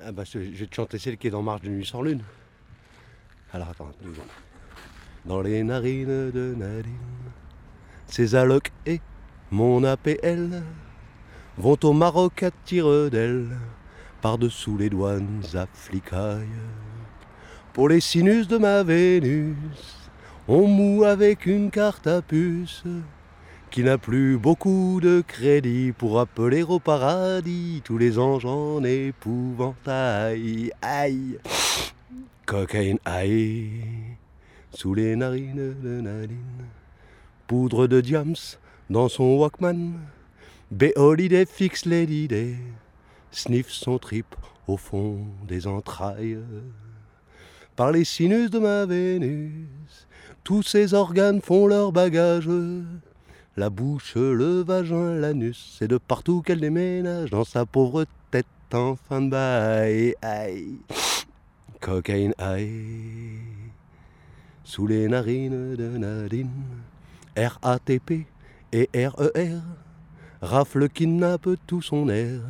Ah bah je vais te chanter celle qui est dans Marche de nuit sans lune. Alors attends, deux secondes. Dans les narines de Nadine, ses allocs et mon APL vont au Maroc à tire d'elle, par-dessous les douanes afflicailles. Pour les sinus de ma Vénus, on moue avec une carte à puce qui n'a plus beaucoup de crédit pour appeler au paradis tous les anges en épouvantail. Aïe. Cocaïne, aïe. Sous les narines de Nadine. Poudre de diams dans son Walkman. Béolidé fixe l'idée Sniff son trip au fond des entrailles. Par les sinus de ma Vénus Tous ses organes font leur bagage la bouche, le vagin, l'anus, c'est de partout qu'elle déménage dans sa pauvre tête en fin de bail. Aïe. Cocaïne, aïe. Sous les narines de Nadine, RATP et RER, rafle kidnappe tout son air.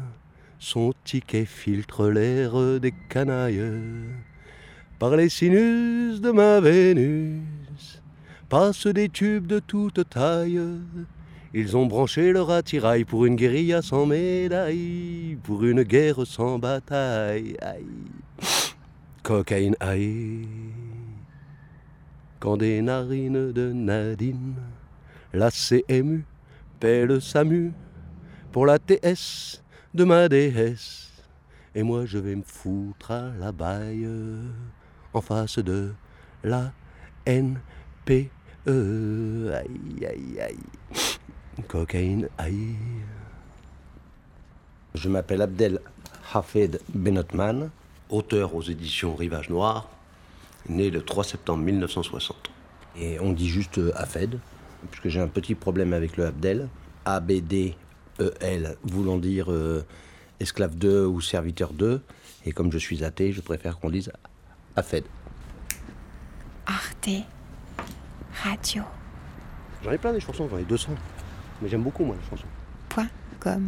Son ticket filtre l'air des canailles. Par les sinus de ma Vénus, passent des tubes de toute taille. Ils ont branché leur attirail pour une guérilla sans médaille, pour une guerre sans bataille. Aïe. Cocaïne, aïe. Quand des narines de Nadine, la CMU paie le SAMU pour la TS de ma déesse. Et moi je vais me foutre à la baille en face de la NP. Euh, aïe, aïe, aïe. Cocaïne, aïe. Je m'appelle Abdel Hafed Benotman, Auteur aux éditions Rivage Noir, né le 3 septembre 1960. et on dit juste euh, Hafed, puisque j'ai un petit problème avec le Abdel. A-B-D-E-L, voulant dire euh, esclave de ou serviteur de. Et comme je suis athée, je préfère qu'on dise Hafed. Arte Radio. J'en ai plein des chansons, j'en ai 200. Mais j'aime beaucoup moi les chansons. Point com.